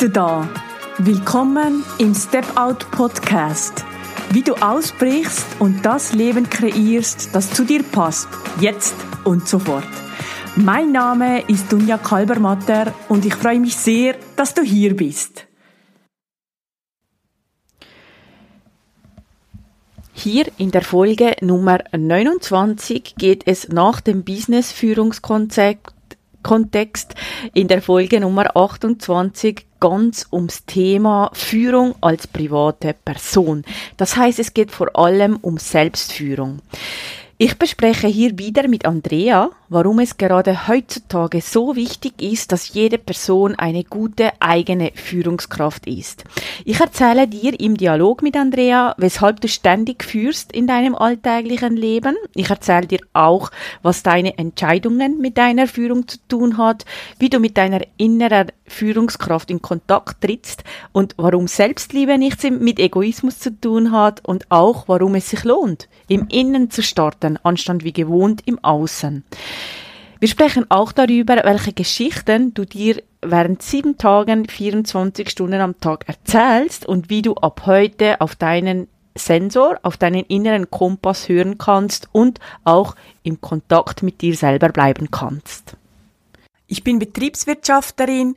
du da. Willkommen im Step Out Podcast. Wie du ausbrichst und das Leben kreierst, das zu dir passt, jetzt und sofort. Mein Name ist Dunja Kalbermatter und ich freue mich sehr, dass du hier bist. Hier in der Folge Nummer 29 geht es nach dem Business-Führungskonzept Kontext in der Folge Nummer 28 ganz ums Thema Führung als private Person. Das heißt, es geht vor allem um Selbstführung. Ich bespreche hier wieder mit Andrea, warum es gerade heutzutage so wichtig ist, dass jede Person eine gute eigene Führungskraft ist. Ich erzähle dir im Dialog mit Andrea, weshalb du ständig führst in deinem alltäglichen Leben. Ich erzähle dir auch, was deine Entscheidungen mit deiner Führung zu tun hat, wie du mit deiner inneren Führungskraft in Kontakt trittst und warum Selbstliebe nichts mit Egoismus zu tun hat und auch warum es sich lohnt, im Innen zu starten, anstatt wie gewohnt im Außen. Wir sprechen auch darüber, welche Geschichten du dir während sieben Tagen, 24 Stunden am Tag erzählst und wie du ab heute auf deinen Sensor, auf deinen inneren Kompass hören kannst und auch im Kontakt mit dir selber bleiben kannst. Ich bin Betriebswirtschafterin,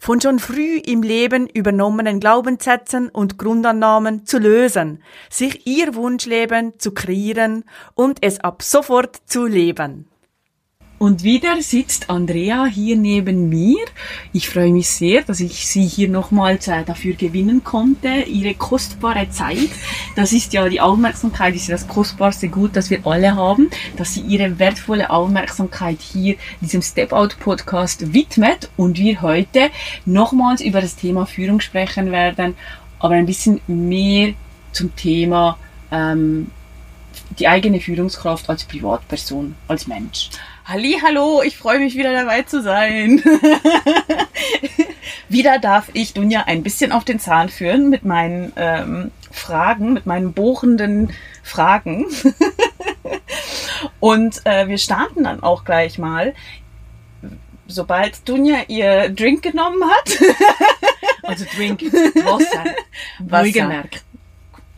von schon früh im Leben übernommenen Glaubenssätzen und Grundannahmen zu lösen, sich ihr Wunschleben zu kreieren und es ab sofort zu leben. Und wieder sitzt Andrea hier neben mir. Ich freue mich sehr, dass ich sie hier nochmals äh, dafür gewinnen konnte. Ihre kostbare Zeit. Das ist ja die Aufmerksamkeit, ist ja das kostbarste Gut, das wir alle haben, dass sie ihre wertvolle Aufmerksamkeit hier diesem Step Out Podcast widmet und wir heute nochmals über das Thema Führung sprechen werden, aber ein bisschen mehr zum Thema ähm, die eigene Führungskraft als Privatperson, als Mensch. Halli, hallo, ich freue mich wieder dabei zu sein. wieder darf ich Dunja ein bisschen auf den Zahn führen mit meinen ähm, Fragen, mit meinen bohrenden Fragen. Und äh, wir starten dann auch gleich mal, sobald Dunja ihr Drink genommen hat. also Drink, Wasser. Wasser. Wohlgemerkt.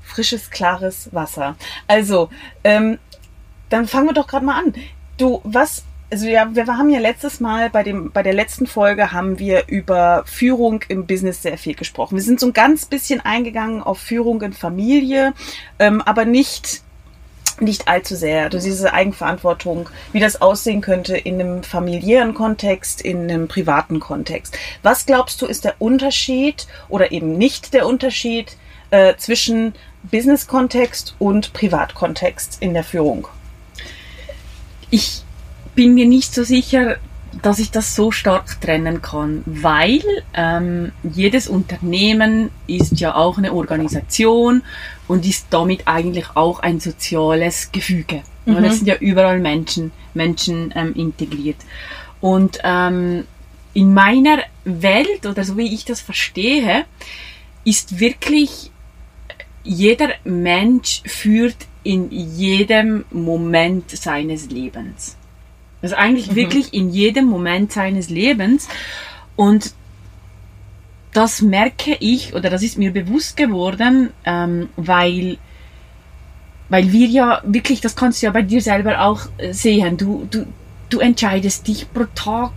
Frisches, klares Wasser. Also, ähm, dann fangen wir doch gerade mal an. Du, was, also ja, wir haben ja letztes Mal bei dem, bei der letzten Folge haben wir über Führung im Business sehr viel gesprochen. Wir sind so ein ganz bisschen eingegangen auf Führung in Familie, ähm, aber nicht, nicht allzu sehr. Also diese Eigenverantwortung, wie das aussehen könnte in einem familiären Kontext, in einem privaten Kontext. Was glaubst du ist der Unterschied oder eben nicht der Unterschied äh, zwischen Business-Kontext und Privatkontext in der Führung? Ich bin mir nicht so sicher, dass ich das so stark trennen kann, weil ähm, jedes Unternehmen ist ja auch eine Organisation und ist damit eigentlich auch ein soziales Gefüge. Mhm. Das sind ja überall Menschen, Menschen ähm, integriert. Und ähm, in meiner Welt oder so wie ich das verstehe, ist wirklich jeder Mensch führt in jedem Moment seines Lebens. Also eigentlich mhm. wirklich in jedem Moment seines Lebens. Und das merke ich oder das ist mir bewusst geworden, ähm, weil, weil wir ja wirklich, das kannst du ja bei dir selber auch äh, sehen, du, du, du entscheidest dich pro Tag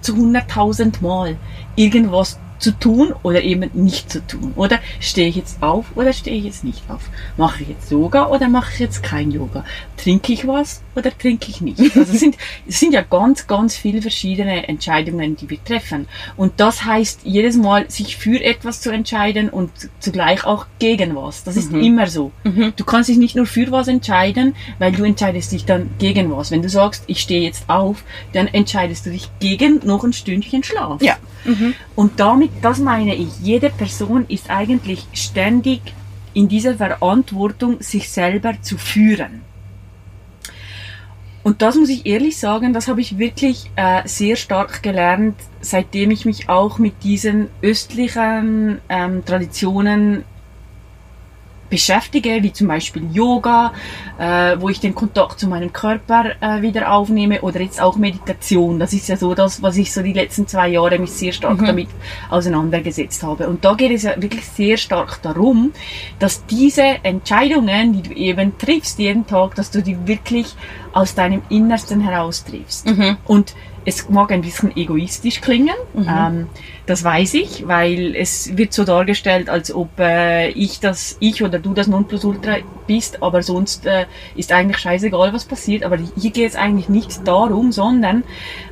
zu 100.000 Mal irgendwas zu tun oder eben nicht zu tun. Oder stehe ich jetzt auf oder stehe ich jetzt nicht auf? Mache ich jetzt Yoga oder mache ich jetzt kein Yoga? Trinke ich was oder trinke ich nicht? Also es sind, es sind ja ganz, ganz viele verschiedene Entscheidungen, die wir treffen. Und das heißt, jedes Mal sich für etwas zu entscheiden und zugleich auch gegen was. Das ist mhm. immer so. Mhm. Du kannst dich nicht nur für was entscheiden, weil du entscheidest dich dann gegen was. Wenn du sagst, ich stehe jetzt auf, dann entscheidest du dich gegen noch ein Stündchen Schlaf. Ja. Mhm. Und damit das meine ich. Jede Person ist eigentlich ständig in dieser Verantwortung, sich selber zu führen. Und das muss ich ehrlich sagen, das habe ich wirklich äh, sehr stark gelernt, seitdem ich mich auch mit diesen östlichen ähm, Traditionen beschäftige, wie zum Beispiel Yoga, äh, wo ich den Kontakt zu meinem Körper äh, wieder aufnehme oder jetzt auch Meditation. Das ist ja so das, was ich so die letzten zwei Jahre mich sehr stark mhm. damit auseinandergesetzt habe. Und da geht es ja wirklich sehr stark darum, dass diese Entscheidungen, die du eben triffst jeden Tag, dass du die wirklich aus deinem Innersten heraus triffst. Mhm. Und es mag ein bisschen egoistisch klingen, mhm. ähm, das weiß ich, weil es wird so dargestellt, als ob äh, ich das, ich oder du das Nonplusultra bist, aber sonst äh, ist eigentlich scheißegal, was passiert. Aber hier geht es eigentlich nicht darum, sondern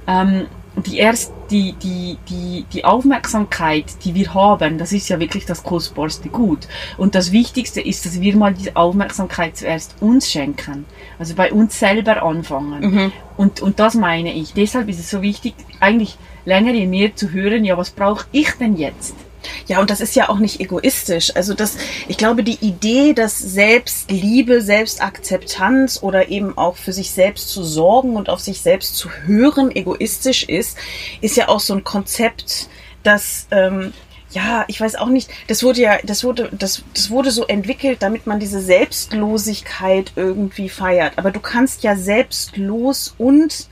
ähm, die erst die, die, die, die Aufmerksamkeit, die wir haben, das ist ja wirklich das kostbarste Gut. Und das Wichtigste ist, dass wir mal diese Aufmerksamkeit zuerst uns schenken. Also bei uns selber anfangen. Mhm. Und, und das meine ich. Deshalb ist es so wichtig, eigentlich länger in mir zu hören, ja, was brauche ich denn jetzt? Ja, und das ist ja auch nicht egoistisch. Also das, ich glaube, die Idee, dass Selbstliebe, Selbstakzeptanz oder eben auch für sich selbst zu sorgen und auf sich selbst zu hören egoistisch ist, ist ja auch so ein Konzept, das ähm, ja, ich weiß auch nicht, das wurde ja, das wurde, das, das wurde so entwickelt, damit man diese Selbstlosigkeit irgendwie feiert. Aber du kannst ja selbstlos und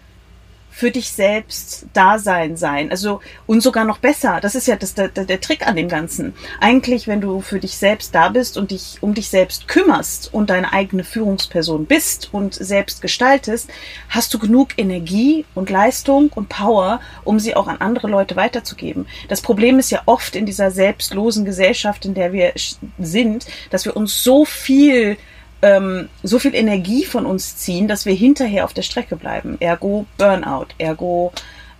für dich selbst Dasein sein. Also, und sogar noch besser. Das ist ja das, der, der Trick an dem Ganzen. Eigentlich, wenn du für dich selbst da bist und dich um dich selbst kümmerst und deine eigene Führungsperson bist und selbst gestaltest, hast du genug Energie und Leistung und Power, um sie auch an andere Leute weiterzugeben. Das Problem ist ja oft in dieser selbstlosen Gesellschaft, in der wir sind, dass wir uns so viel ähm, so viel Energie von uns ziehen, dass wir hinterher auf der Strecke bleiben. Ergo Burnout, ergo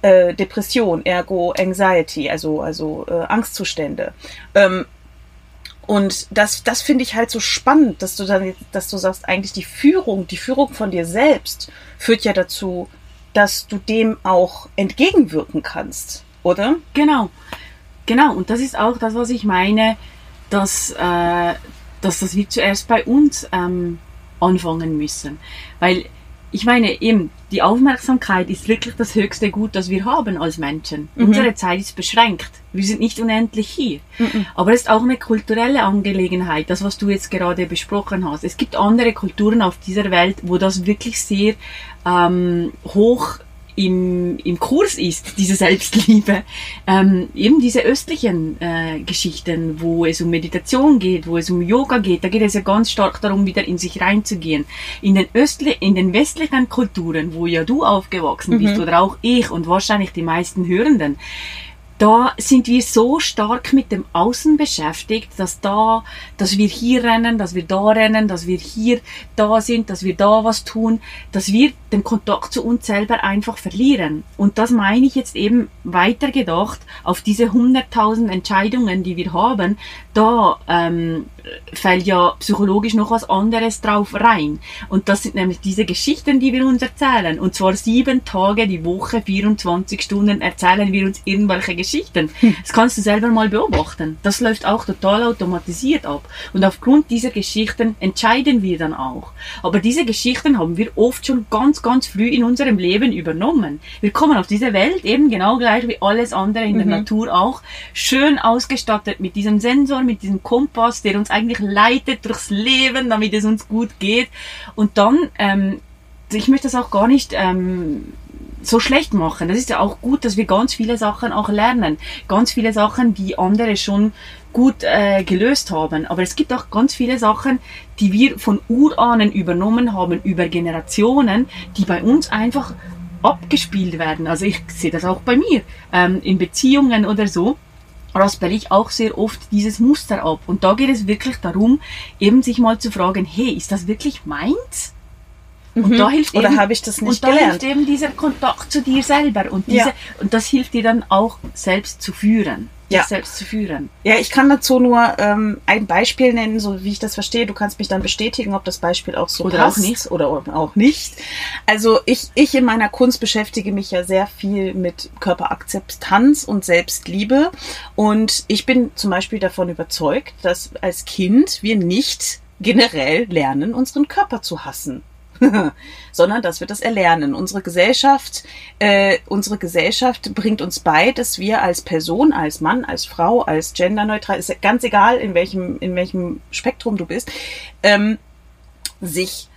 äh, Depression, ergo Anxiety, also, also äh, Angstzustände. Ähm, und das, das finde ich halt so spannend, dass du dann, dass du sagst, eigentlich die Führung, die Führung von dir selbst führt ja dazu, dass du dem auch entgegenwirken kannst, oder? Genau, genau. Und das ist auch das, was ich meine, dass, äh, dass das wir zuerst bei uns ähm, anfangen müssen. Weil ich meine, eben, die Aufmerksamkeit ist wirklich das höchste Gut, das wir haben als Menschen. Mhm. Unsere Zeit ist beschränkt. Wir sind nicht unendlich hier. Mhm. Aber es ist auch eine kulturelle Angelegenheit, das, was du jetzt gerade besprochen hast. Es gibt andere Kulturen auf dieser Welt, wo das wirklich sehr ähm, hoch im, im Kurs ist, diese Selbstliebe, ähm, eben diese östlichen äh, Geschichten, wo es um Meditation geht, wo es um Yoga geht, da geht es ja ganz stark darum, wieder in sich reinzugehen. In den östli in den westlichen Kulturen, wo ja du aufgewachsen mhm. bist oder auch ich und wahrscheinlich die meisten Hörenden, da sind wir so stark mit dem Außen beschäftigt, dass da, dass wir hier rennen, dass wir da rennen, dass wir hier da sind, dass wir da was tun, dass wir den Kontakt zu uns selber einfach verlieren. Und das meine ich jetzt eben weitergedacht auf diese hunderttausend Entscheidungen, die wir haben. Da ähm, fällt ja psychologisch noch was anderes drauf rein. Und das sind nämlich diese Geschichten, die wir uns erzählen. Und zwar sieben Tage die Woche, 24 Stunden erzählen wir uns irgendwelche Geschichten. Hm. Das kannst du selber mal beobachten. Das läuft auch total automatisiert ab. Und aufgrund dieser Geschichten entscheiden wir dann auch. Aber diese Geschichten haben wir oft schon ganz, ganz früh in unserem Leben übernommen. Wir kommen auf diese Welt eben genau gleich wie alles andere in der mhm. Natur auch, schön ausgestattet mit diesem Sensor, mit diesem Kompass, der uns eigentlich leitet durchs Leben, damit es uns gut geht. Und dann, ähm, ich möchte das auch gar nicht ähm, so schlecht machen. Das ist ja auch gut, dass wir ganz viele Sachen auch lernen. Ganz viele Sachen, die andere schon gut äh, gelöst haben. Aber es gibt auch ganz viele Sachen, die wir von Urahnen übernommen haben, über Generationen, die bei uns einfach abgespielt werden. Also ich sehe das auch bei mir ähm, in Beziehungen oder so raspel ich auch sehr oft dieses Muster ab. Und da geht es wirklich darum, eben sich mal zu fragen, hey, ist das wirklich meins? Und mhm. da hilft Oder habe ich das nicht und da gelernt? hilft eben dieser Kontakt zu dir selber und diese, ja. und das hilft dir dann auch selbst zu führen. Ja. selbst zu führen. Ja, ich kann dazu nur ähm, ein Beispiel nennen, so wie ich das verstehe. Du kannst mich dann bestätigen, ob das Beispiel auch so oder passt auch nicht. oder auch nicht. Also ich, ich in meiner Kunst beschäftige mich ja sehr viel mit Körperakzeptanz und Selbstliebe. Und ich bin zum Beispiel davon überzeugt, dass als Kind wir nicht generell lernen, unseren Körper zu hassen. sondern dass wir das erlernen. Unsere Gesellschaft, äh, unsere Gesellschaft bringt uns bei, dass wir als Person, als Mann, als Frau, als genderneutral, ist ganz egal in welchem in welchem Spektrum du bist, ähm, sich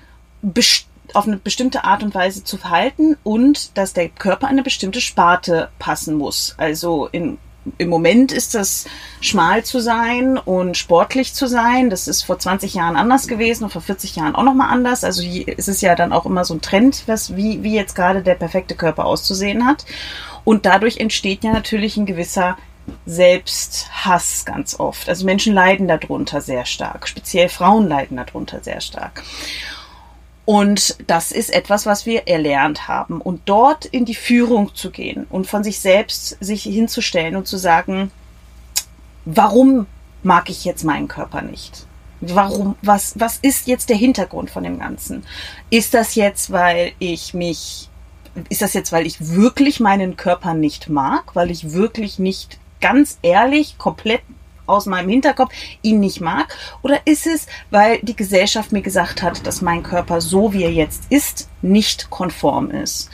auf eine bestimmte Art und Weise zu verhalten und dass der Körper eine bestimmte Sparte passen muss. Also in im Moment ist das schmal zu sein und sportlich zu sein. Das ist vor 20 Jahren anders gewesen und vor 40 Jahren auch nochmal anders. Also ist es ja dann auch immer so ein Trend, was, wie, wie jetzt gerade der perfekte Körper auszusehen hat. Und dadurch entsteht ja natürlich ein gewisser Selbsthass ganz oft. Also Menschen leiden darunter sehr stark. Speziell Frauen leiden darunter sehr stark. Und das ist etwas, was wir erlernt haben. Und dort in die Führung zu gehen und von sich selbst sich hinzustellen und zu sagen, warum mag ich jetzt meinen Körper nicht? Warum, was, was ist jetzt der Hintergrund von dem Ganzen? Ist das jetzt, weil ich mich, ist das jetzt, weil ich wirklich meinen Körper nicht mag, weil ich wirklich nicht ganz ehrlich, komplett aus meinem Hinterkopf ihn nicht mag? Oder ist es, weil die Gesellschaft mir gesagt hat, dass mein Körper so wie er jetzt ist, nicht konform ist?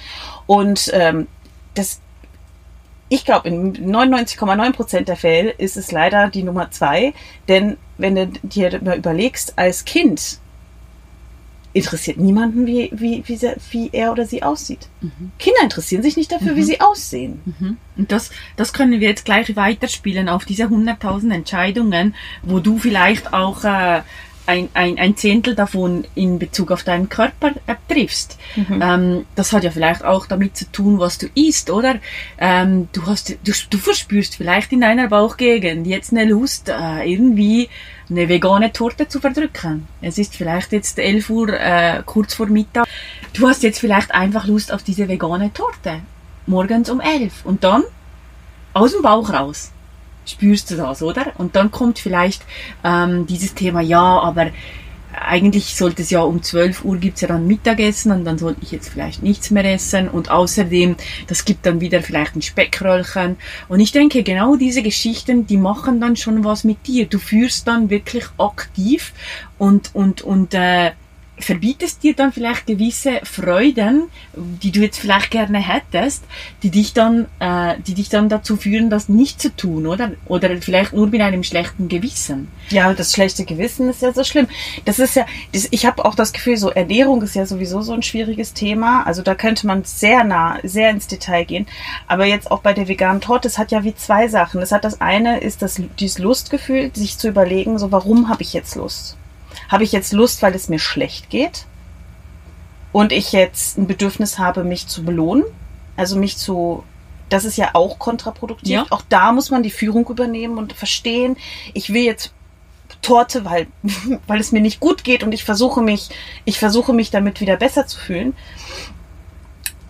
Und ähm, das ich glaube, in 99,9 Prozent der Fälle ist es leider die Nummer zwei. Denn wenn du dir mal überlegst, als Kind interessiert niemanden, wie, wie, wie, wie er oder sie aussieht. Mhm. Kinder interessieren sich nicht dafür, mhm. wie sie aussehen. Mhm. Und das, das können wir jetzt gleich weiterspielen auf diese 100.000 Entscheidungen, wo du vielleicht auch äh, ein, ein, ein Zehntel davon in Bezug auf deinen Körper triffst. Mhm. Ähm, das hat ja vielleicht auch damit zu tun, was du isst, oder? Ähm, du, hast, du, du verspürst vielleicht in deiner Bauchgegend jetzt eine Lust, äh, irgendwie eine vegane Torte zu verdrücken. Es ist vielleicht jetzt 11 Uhr, äh, kurz vor Mittag. Du hast jetzt vielleicht einfach Lust auf diese vegane Torte. Morgens um 11. Und dann aus dem Bauch raus spürst du das, oder? Und dann kommt vielleicht ähm, dieses Thema, ja, aber eigentlich sollte es ja um 12 Uhr gibt's ja dann Mittagessen und dann sollte ich jetzt vielleicht nichts mehr essen und außerdem, das gibt dann wieder vielleicht ein Speckröllchen und ich denke, genau diese Geschichten, die machen dann schon was mit dir. Du führst dann wirklich aktiv und, und, und, äh, verbietest dir dann vielleicht gewisse Freuden, die du jetzt vielleicht gerne hättest, die dich dann, äh, die dich dann dazu führen, das nicht zu tun, oder? Oder vielleicht nur mit einem schlechten Gewissen. Ja, das schlechte Gewissen ist ja so schlimm. Das ist ja, das, ich habe auch das Gefühl, so Ernährung ist ja sowieso so ein schwieriges Thema. Also da könnte man sehr nah, sehr ins Detail gehen. Aber jetzt auch bei der veganen Torte, es hat ja wie zwei Sachen. Es hat das eine ist das dieses Lustgefühl, sich zu überlegen, so warum habe ich jetzt Lust? Habe ich jetzt Lust, weil es mir schlecht geht? Und ich jetzt ein Bedürfnis habe, mich zu belohnen? Also mich zu, das ist ja auch kontraproduktiv. Ja. Auch da muss man die Führung übernehmen und verstehen, ich will jetzt Torte, weil, weil es mir nicht gut geht und ich versuche mich, ich versuche mich damit wieder besser zu fühlen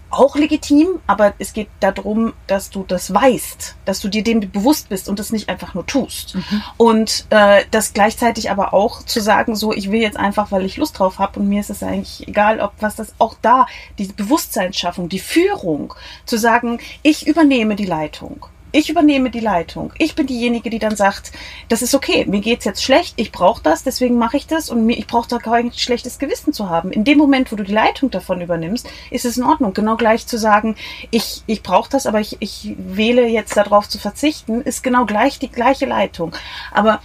auch legitim, aber es geht darum, dass du das weißt, dass du dir dem bewusst bist und das nicht einfach nur tust. Mhm. Und äh, das gleichzeitig aber auch zu sagen, so ich will jetzt einfach, weil ich Lust drauf habe und mir ist es eigentlich egal, ob was das auch da, die Bewusstseinsschaffung, die Führung, zu sagen, ich übernehme die Leitung ich übernehme die Leitung. Ich bin diejenige, die dann sagt, das ist okay, mir geht's jetzt schlecht, ich brauche das, deswegen mache ich das und ich brauche da kein schlechtes Gewissen zu haben. In dem Moment, wo du die Leitung davon übernimmst, ist es in Ordnung. Genau gleich zu sagen, ich, ich brauche das, aber ich, ich wähle jetzt darauf zu verzichten, ist genau gleich die gleiche Leitung. Aber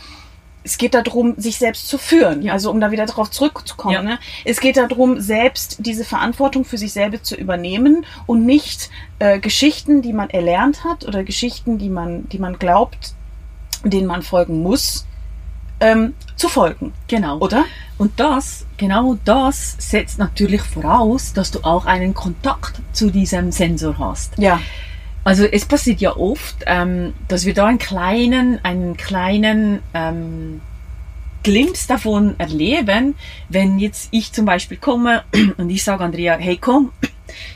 es geht darum, sich selbst zu führen. Ja. Also um da wieder darauf zurückzukommen. Ja. Ne? Es geht darum, selbst diese Verantwortung für sich selber zu übernehmen und nicht äh, Geschichten, die man erlernt hat oder Geschichten, die man, die man glaubt, denen man folgen muss, ähm, zu folgen. Genau. Oder? Und das, genau das setzt natürlich voraus, dass du auch einen Kontakt zu diesem Sensor hast. Ja. Also es passiert ja oft, ähm, dass wir da einen kleinen, einen kleinen ähm, Glimpse davon erleben, wenn jetzt ich zum Beispiel komme und ich sage Andrea, hey komm,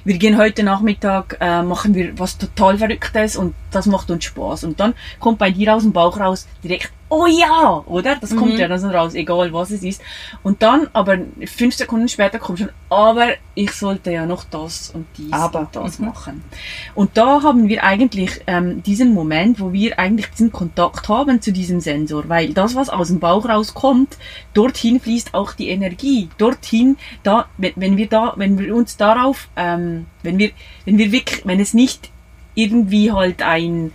wir gehen heute Nachmittag, äh, machen wir was total Verrücktes und das macht uns Spaß. Und dann kommt bei dir aus dem Bauch raus direkt, oh ja, oder? Das kommt Mhm. ja dann so raus, egal was es ist. Und dann, aber fünf Sekunden später kommt schon, aber ich sollte ja noch das und dies Aber. und das Mhm. machen. Und da haben wir eigentlich ähm, diesen Moment, wo wir eigentlich diesen Kontakt haben zu diesem Sensor, weil das, was aus dem Bauch rauskommt, dorthin fließt auch die Energie. Dorthin, da, wenn, wenn wir da, wenn wir uns darauf, ähm, wenn wir, wenn wir wirklich, wenn es nicht irgendwie halt ein,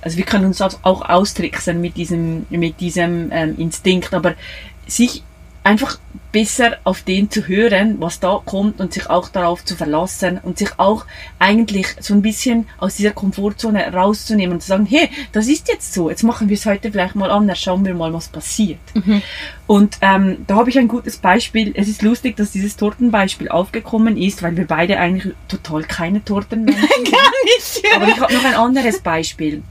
also wir können uns auch austricksen mit diesem, mit diesem ähm, Instinkt, aber sich einfach besser auf den zu hören, was da kommt und sich auch darauf zu verlassen und sich auch eigentlich so ein bisschen aus dieser Komfortzone rauszunehmen und zu sagen, hey, das ist jetzt so, jetzt machen wir es heute vielleicht mal anders, schauen wir mal, was passiert. Und ähm, da habe ich ein gutes Beispiel. Es ist lustig, dass dieses Tortenbeispiel aufgekommen ist, weil wir beide eigentlich total keine Torten mehr nicht. aber ich habe noch ein anderes Beispiel.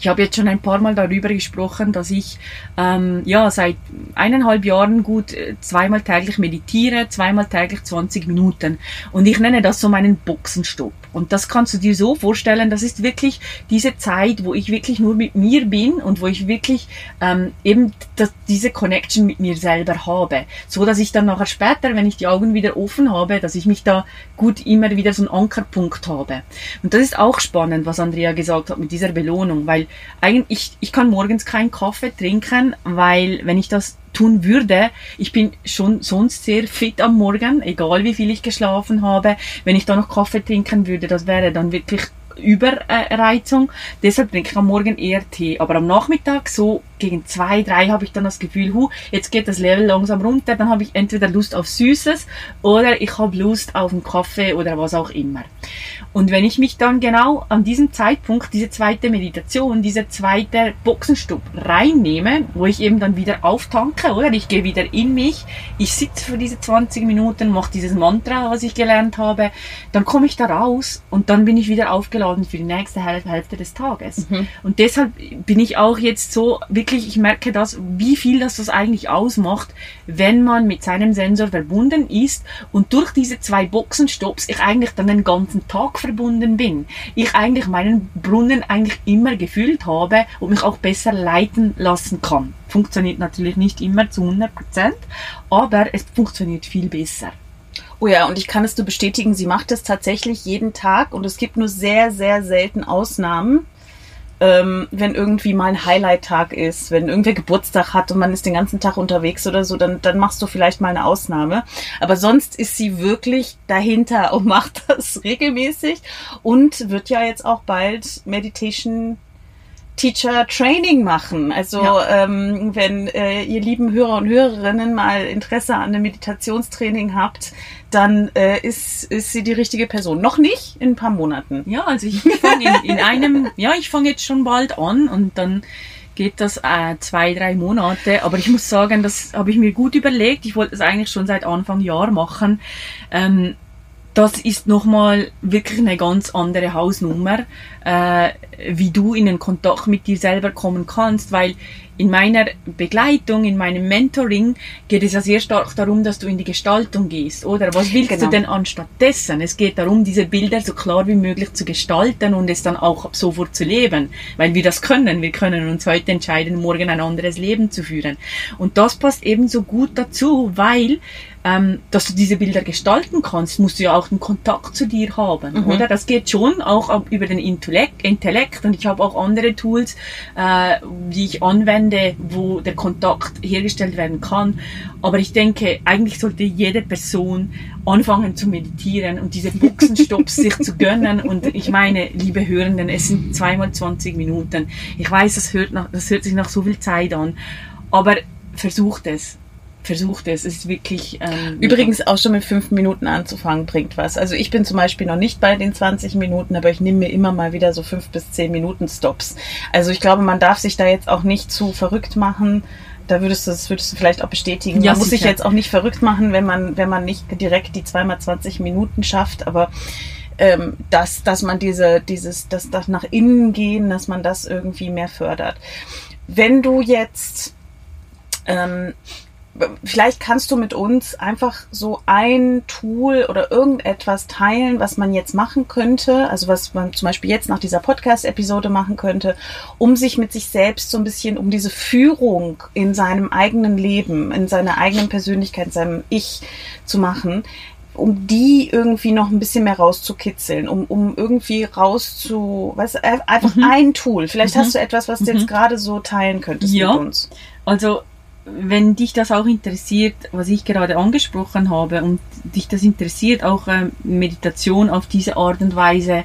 Ich habe jetzt schon ein paar Mal darüber gesprochen, dass ich ähm, ja seit eineinhalb Jahren gut äh, zweimal täglich meditiere, zweimal täglich 20 Minuten. Und ich nenne das so meinen Boxenstopp. Und das kannst du dir so vorstellen, das ist wirklich diese Zeit, wo ich wirklich nur mit mir bin und wo ich wirklich ähm, eben das, diese Connection mit mir selber habe. So dass ich dann nachher später, wenn ich die Augen wieder offen habe, dass ich mich da gut immer wieder so einen Ankerpunkt habe. Und das ist auch spannend, was Andrea gesagt hat mit dieser Belohnung, weil eigentlich, ich, kann morgens keinen Kaffee trinken, weil wenn ich das tun würde, ich bin schon sonst sehr fit am Morgen, egal wie viel ich geschlafen habe. Wenn ich da noch Kaffee trinken würde, das wäre dann wirklich Überreizung. Deshalb trinke ich am Morgen eher Tee. Aber am Nachmittag, so gegen zwei, drei, habe ich dann das Gefühl, hu, jetzt geht das Level langsam runter. Dann habe ich entweder Lust auf Süßes oder ich habe Lust auf einen Kaffee oder was auch immer. Und wenn ich mich dann genau an diesem Zeitpunkt, diese zweite Meditation, dieser zweite Boxenstopp reinnehme, wo ich eben dann wieder auftanke, oder? Ich gehe wieder in mich, ich sitze für diese 20 Minuten, mache dieses Mantra, was ich gelernt habe, dann komme ich da raus und dann bin ich wieder aufgeladen für die nächste Häl- Hälfte des Tages. Und deshalb bin ich auch jetzt so, wirklich, ich merke das, wie viel das das eigentlich ausmacht, wenn man mit seinem Sensor verbunden ist und durch diese zwei Boxenstopps ich eigentlich dann den ganzen Tag verbunden bin. Ich eigentlich meinen Brunnen eigentlich immer gefüllt habe und mich auch besser leiten lassen kann. Funktioniert natürlich nicht immer zu 100 Prozent, aber es funktioniert viel besser. Oh ja, und ich kann es nur bestätigen, sie macht es tatsächlich jeden Tag und es gibt nur sehr, sehr selten Ausnahmen. Ähm, wenn irgendwie mal ein Highlight-Tag ist, wenn irgendwer Geburtstag hat und man ist den ganzen Tag unterwegs oder so, dann, dann machst du vielleicht mal eine Ausnahme. Aber sonst ist sie wirklich dahinter und macht das regelmäßig und wird ja jetzt auch bald Meditation Teacher Training machen. Also Ja. ähm, wenn äh, ihr lieben Hörer und Hörerinnen mal Interesse an einem Meditationstraining habt, dann äh, ist, ist sie die richtige Person. Noch nicht, in ein paar Monaten. Ja, also ich fange in, in einem, ja, ich fange jetzt schon bald an und dann geht das äh, zwei, drei Monate. Aber ich muss sagen, das habe ich mir gut überlegt. Ich wollte es eigentlich schon seit Anfang Jahr machen. Ähm, das ist nochmal wirklich eine ganz andere Hausnummer, äh, wie du in den Kontakt mit dir selber kommen kannst, weil in meiner Begleitung, in meinem Mentoring geht es ja sehr stark darum, dass du in die Gestaltung gehst, oder? Was willst Genau. du denn anstatt dessen? Es geht darum, diese Bilder so klar wie möglich zu gestalten und es dann auch ab sofort zu leben, weil wir das können. Wir können uns heute entscheiden, morgen ein anderes Leben zu führen. Und das passt ebenso gut dazu, weil ähm, dass du diese Bilder gestalten kannst, musst du ja auch den Kontakt zu dir haben, oder? Das geht schon auch über den Intellekt, Intellekt und ich habe auch andere Tools, äh, die ich anwende, wo der Kontakt hergestellt werden kann. Aber ich denke, eigentlich sollte jede Person anfangen zu meditieren und diese Buchsenstopps sich zu gönnen. Und ich meine, liebe Hörenden, es sind zweimal 20 Minuten. Ich weiß, das hört, nach, das hört sich nach so viel Zeit an, aber versucht es. Versucht es. Es ist wirklich. Ähm, Übrigens auch schon mit fünf Minuten anzufangen bringt was. Also ich bin zum Beispiel noch nicht bei den 20 Minuten, aber ich nehme mir immer mal wieder so fünf bis zehn Minuten Stops. Also ich glaube, man darf sich da jetzt auch nicht zu verrückt machen. Da würdest du, das würdest du vielleicht auch bestätigen. Ja, man muss sich jetzt auch nicht verrückt machen, wenn man, wenn man nicht direkt die zweimal 20 Minuten schafft, aber ähm, dass, dass man diese, dieses, das, das nach innen gehen, dass man das irgendwie mehr fördert. Wenn du jetzt ähm, vielleicht kannst du mit uns einfach so ein Tool oder irgendetwas teilen, was man jetzt machen könnte, also was man zum Beispiel jetzt nach dieser Podcast-Episode machen könnte, um sich mit sich selbst so ein bisschen um diese Führung in seinem eigenen Leben, in seiner eigenen Persönlichkeit, in seinem Ich zu machen, um die irgendwie noch ein bisschen mehr rauszukitzeln, um, um irgendwie rauszu, weißt du, einfach mhm. ein Tool. Vielleicht mhm. hast du etwas, was du jetzt mhm. gerade so teilen könntest ja. mit uns. Also wenn dich das auch interessiert, was ich gerade angesprochen habe und dich das interessiert, auch ähm, Meditation auf diese Art und Weise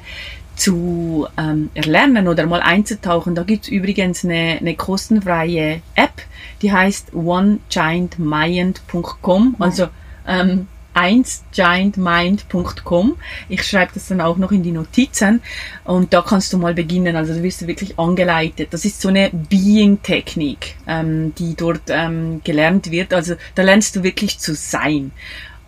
zu ähm, erlernen oder mal einzutauchen, da gibt's übrigens eine, eine kostenfreie App, die heißt onegiantmind.com, also ähm, 1giantmind.com. Ich schreibe das dann auch noch in die Notizen und da kannst du mal beginnen. Also du wirst wirklich angeleitet. Das ist so eine Being-Technik, ähm, die dort ähm, gelernt wird. Also da lernst du wirklich zu sein.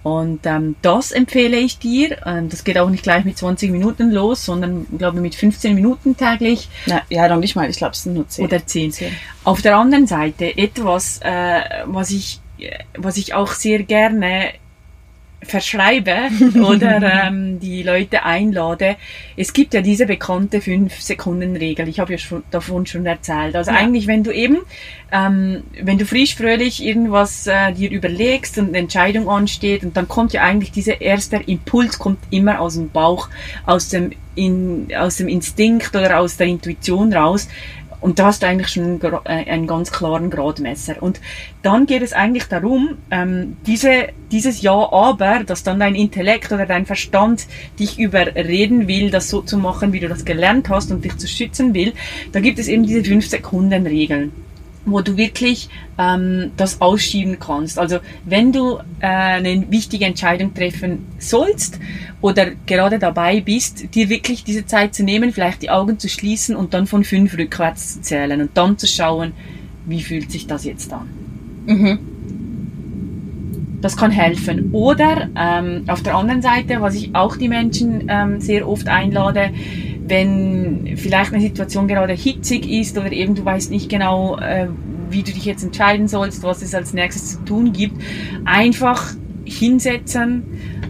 Und ähm, das empfehle ich dir. Ähm, das geht auch nicht gleich mit 20 Minuten los, sondern glaube mit 15 Minuten täglich. Na, ja, noch nicht mal. Ich glaube, es sind nur 10. Oder 10. 10. Auf der anderen Seite etwas, äh, was ich was ich auch sehr gerne verschreibe oder ähm, die Leute einlade. Es gibt ja diese bekannte 5-Sekunden-Regel. Ich habe ja schon, davon schon erzählt. Also ja. eigentlich, wenn du eben, ähm, wenn du frisch, fröhlich irgendwas äh, dir überlegst und eine Entscheidung ansteht und dann kommt ja eigentlich dieser erste Impuls kommt immer aus dem Bauch, aus dem, in, aus dem Instinkt oder aus der Intuition raus. Und da hast du eigentlich schon einen, äh, einen ganz klaren Gradmesser. Und dann geht es eigentlich darum, ähm, diese, dieses Ja, aber, dass dann dein Intellekt oder dein Verstand dich überreden will, das so zu machen, wie du das gelernt hast und dich zu schützen will, da gibt es eben diese 5-Sekunden-Regeln wo du wirklich ähm, das ausschieben kannst. Also wenn du äh, eine wichtige Entscheidung treffen sollst oder gerade dabei bist, dir wirklich diese Zeit zu nehmen, vielleicht die Augen zu schließen und dann von fünf rückwärts zu zählen und dann zu schauen, wie fühlt sich das jetzt an. Mhm. Das kann helfen. Oder ähm, auf der anderen Seite, was ich auch die Menschen ähm, sehr oft einlade, wenn vielleicht eine Situation gerade hitzig ist oder eben du weißt nicht genau, äh, wie du dich jetzt entscheiden sollst, was es als nächstes zu tun gibt, einfach hinsetzen,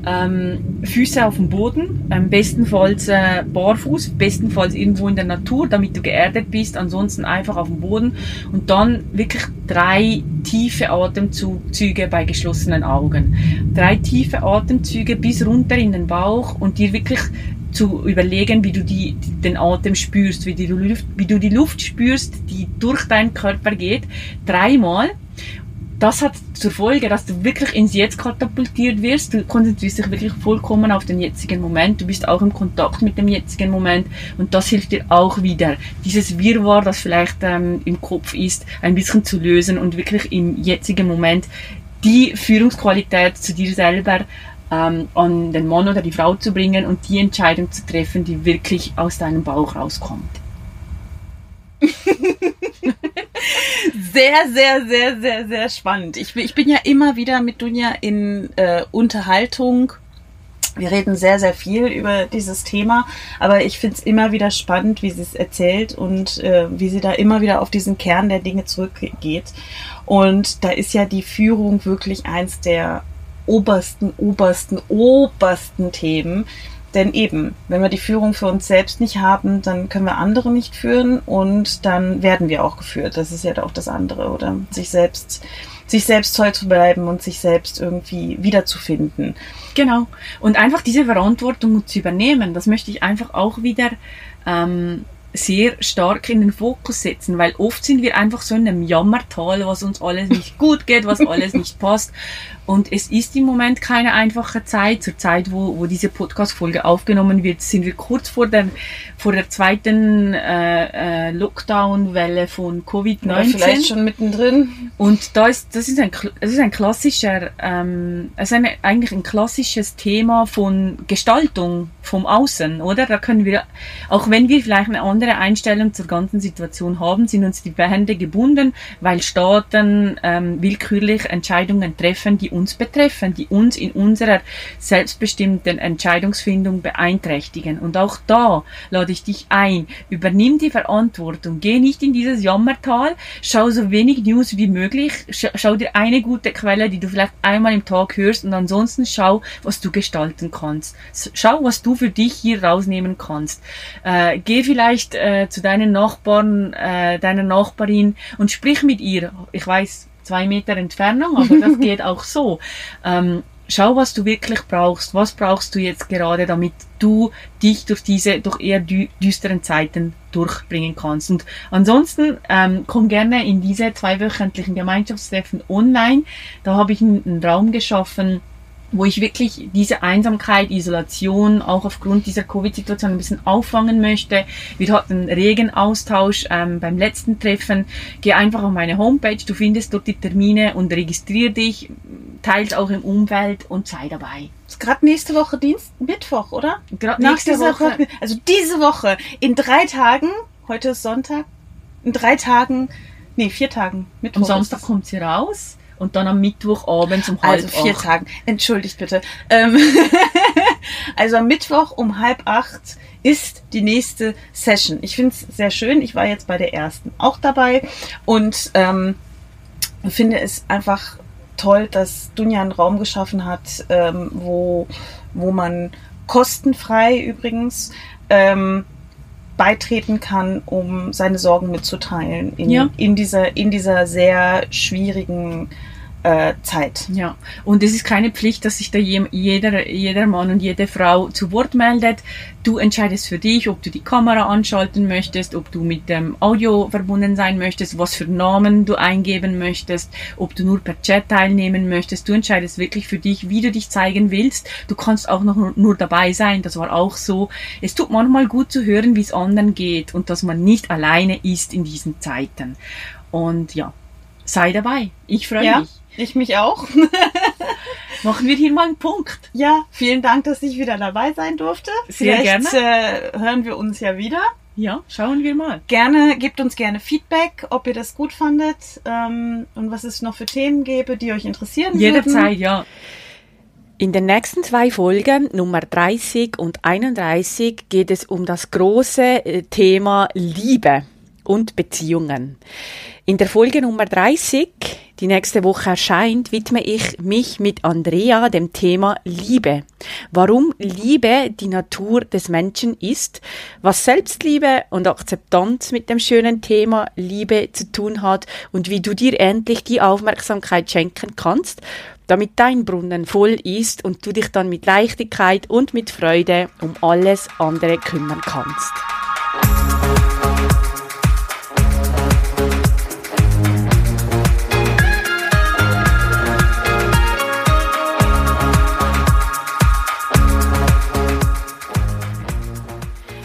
ähm, Füße auf dem Boden, ähm, bestenfalls äh, barfuß, bestenfalls irgendwo in der Natur, damit du geerdet bist, ansonsten einfach auf dem Boden und dann wirklich drei tiefe Atemzüge bei geschlossenen Augen. Drei tiefe Atemzüge bis runter in den Bauch und dir wirklich zu überlegen, wie du die, den Atem spürst, wie du, wie du die Luft spürst, die durch deinen Körper geht, dreimal. Das hat zur Folge, dass du wirklich ins Jetzt katapultiert wirst. Du konzentrierst dich wirklich vollkommen auf den jetzigen Moment. Du bist auch im Kontakt mit dem jetzigen Moment. Und das hilft dir auch wieder, dieses Wirrwarr, das vielleicht ähm, im Kopf ist, ein bisschen zu lösen und wirklich im jetzigen Moment die Führungsqualität zu dir selber ähm, an den Mann oder die Frau zu bringen und die Entscheidung zu treffen, die wirklich aus deinem Bauch rauskommt. sehr, sehr, sehr, sehr, sehr spannend. Ich, ich bin ja immer wieder mit Dunja in äh, Unterhaltung. Wir reden sehr, sehr viel über dieses Thema, aber ich finde es immer wieder spannend, wie sie es erzählt und äh, wie sie da immer wieder auf diesen Kern der Dinge zurückgeht. Und da ist ja die Führung wirklich eins der obersten, obersten, obersten Themen. Denn eben, wenn wir die Führung für uns selbst nicht haben, dann können wir andere nicht führen und dann werden wir auch geführt. Das ist ja auch das andere, oder? Sich selbst, sich selbst treu zu bleiben und sich selbst irgendwie wiederzufinden. Genau. Und einfach diese Verantwortung zu übernehmen, das möchte ich einfach auch wieder ähm, sehr stark in den Fokus setzen, weil oft sind wir einfach so in einem Jammertal, was uns alles nicht gut geht, was alles nicht passt. Und es ist im Moment keine einfache Zeit. Zur Zeit, wo, wo diese Podcast-Folge aufgenommen wird, sind wir kurz vor der, vor der zweiten äh, äh, Lockdown-Welle von Covid-19. Vielleicht schon mittendrin. Und da ist, das ist ein, das ist ein klassischer, ähm, ist eine, eigentlich ein klassisches Thema von Gestaltung vom Außen, oder? Da können wir, auch wenn wir vielleicht eine andere Einstellung zur ganzen Situation haben, sind uns die Hände gebunden, weil Staaten ähm, willkürlich Entscheidungen treffen, die uns betreffen, die uns in unserer selbstbestimmten Entscheidungsfindung beeinträchtigen. Und auch da lade ich dich ein, übernimm die Verantwortung, geh nicht in dieses Jammertal, schau so wenig News wie möglich, schau dir eine gute Quelle, die du vielleicht einmal im Tag hörst und ansonsten schau, was du gestalten kannst. Schau, was du für dich hier rausnehmen kannst. Äh, geh vielleicht äh, zu deinen Nachbarn, äh, deiner Nachbarin und sprich mit ihr. Ich weiß, zwei Meter Entfernung, aber das geht auch so. Ähm, schau, was du wirklich brauchst. Was brauchst du jetzt gerade, damit du dich durch diese doch eher dü düsteren Zeiten durchbringen kannst. Und ansonsten ähm, komm gerne in diese zweiwöchentlichen Gemeinschaftstreffen online. Da habe ich einen, einen Raum geschaffen, wo ich wirklich diese Einsamkeit, Isolation auch aufgrund dieser Covid-Situation ein bisschen auffangen möchte. Wir hatten regen Austausch ähm, beim letzten Treffen. Geh einfach auf meine Homepage, du findest dort die Termine und registrier dich, teils auch im Umfeld und sei dabei. Ist gerade nächste Woche Dienst, Mittwoch, oder? Gerade nächste Woche. Woche. Also diese Woche, in drei Tagen, heute ist Sonntag, in drei Tagen, nee, vier Tagen, Mittwoch. Am Samstag kommt sie raus und dann am Mittwochabend um halb Also vier acht. Tagen. Entschuldigt bitte. Ähm also am Mittwoch um halb acht ist die nächste Session. Ich finde es sehr schön. Ich war jetzt bei der ersten auch dabei und ähm, finde es einfach toll, dass Dunja einen Raum geschaffen hat, ähm, wo, wo man kostenfrei übrigens ähm, beitreten kann, um seine Sorgen mitzuteilen in, ja. in, dieser, in dieser sehr schwierigen äh, Zeit. Ja, und es ist keine Pflicht, dass sich da jeder, jeder Mann und jede Frau zu Wort meldet. Du entscheidest für dich, ob du die Kamera anschalten möchtest, ob du mit dem Audio verbunden sein möchtest, was für Namen du eingeben möchtest, ob du nur per Chat teilnehmen möchtest. Du entscheidest wirklich für dich, wie du dich zeigen willst. Du kannst auch noch nur dabei sein. Das war auch so. Es tut manchmal gut zu hören, wie es anderen geht und dass man nicht alleine ist in diesen Zeiten. Und ja, sei dabei. Ich freue ja. mich. Ich mich auch. Machen wir hier mal einen Punkt. Ja, vielen Dank, dass ich wieder dabei sein durfte. Sehr Vielleicht, gerne. Äh, hören wir uns ja wieder. Ja, schauen wir mal. Gerne, gebt uns gerne Feedback, ob ihr das gut fandet ähm, und was es noch für Themen gäbe, die euch interessieren Jederzeit, würden. ja. In den nächsten zwei Folgen, Nummer 30 und 31, geht es um das große äh, Thema Liebe und Beziehungen. In der Folge Nummer 30, die nächste Woche erscheint, widme ich mich mit Andrea dem Thema Liebe. Warum Liebe die Natur des Menschen ist, was Selbstliebe und Akzeptanz mit dem schönen Thema Liebe zu tun hat und wie du dir endlich die Aufmerksamkeit schenken kannst, damit dein Brunnen voll ist und du dich dann mit Leichtigkeit und mit Freude um alles andere kümmern kannst.